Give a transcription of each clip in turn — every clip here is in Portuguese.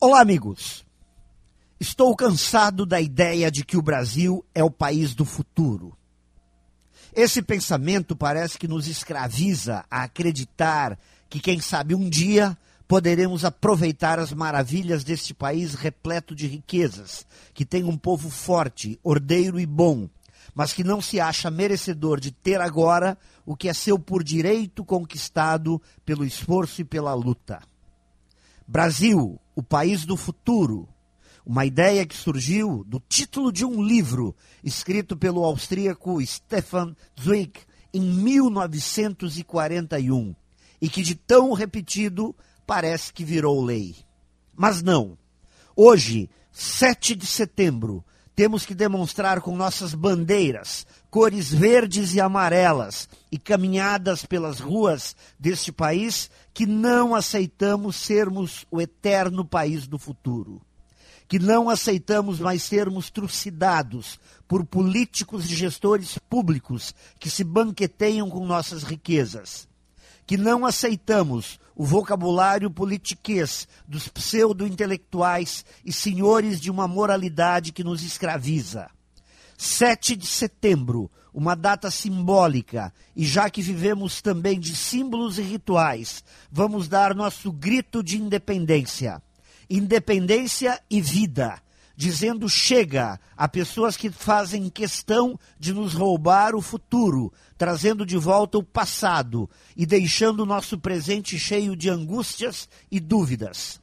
Olá, amigos. Estou cansado da ideia de que o Brasil é o país do futuro. Esse pensamento parece que nos escraviza a acreditar que, quem sabe, um dia poderemos aproveitar as maravilhas deste país repleto de riquezas, que tem um povo forte, ordeiro e bom, mas que não se acha merecedor de ter agora o que é seu por direito conquistado pelo esforço e pela luta. Brasil, o país do futuro. Uma ideia que surgiu do título de um livro escrito pelo austríaco Stefan Zweig em 1941 e que de tão repetido parece que virou lei. Mas não. Hoje, 7 de setembro, temos que demonstrar com nossas bandeiras, cores verdes e amarelas e caminhadas pelas ruas deste país que não aceitamos sermos o eterno país do futuro. Que não aceitamos mais sermos trucidados por políticos e gestores públicos que se banqueteiam com nossas riquezas. Que não aceitamos o vocabulário politiquês dos pseudo-intelectuais e senhores de uma moralidade que nos escraviza. 7 de setembro, uma data simbólica, e já que vivemos também de símbolos e rituais, vamos dar nosso grito de independência. Independência e vida dizendo chega a pessoas que fazem questão de nos roubar o futuro, trazendo de volta o passado e deixando o nosso presente cheio de angústias e dúvidas.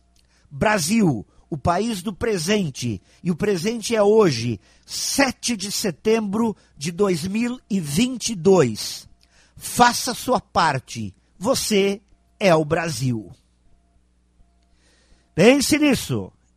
Brasil, o país do presente, e o presente é hoje, 7 de setembro de 2022. Faça sua parte. Você é o Brasil. Pense nisso.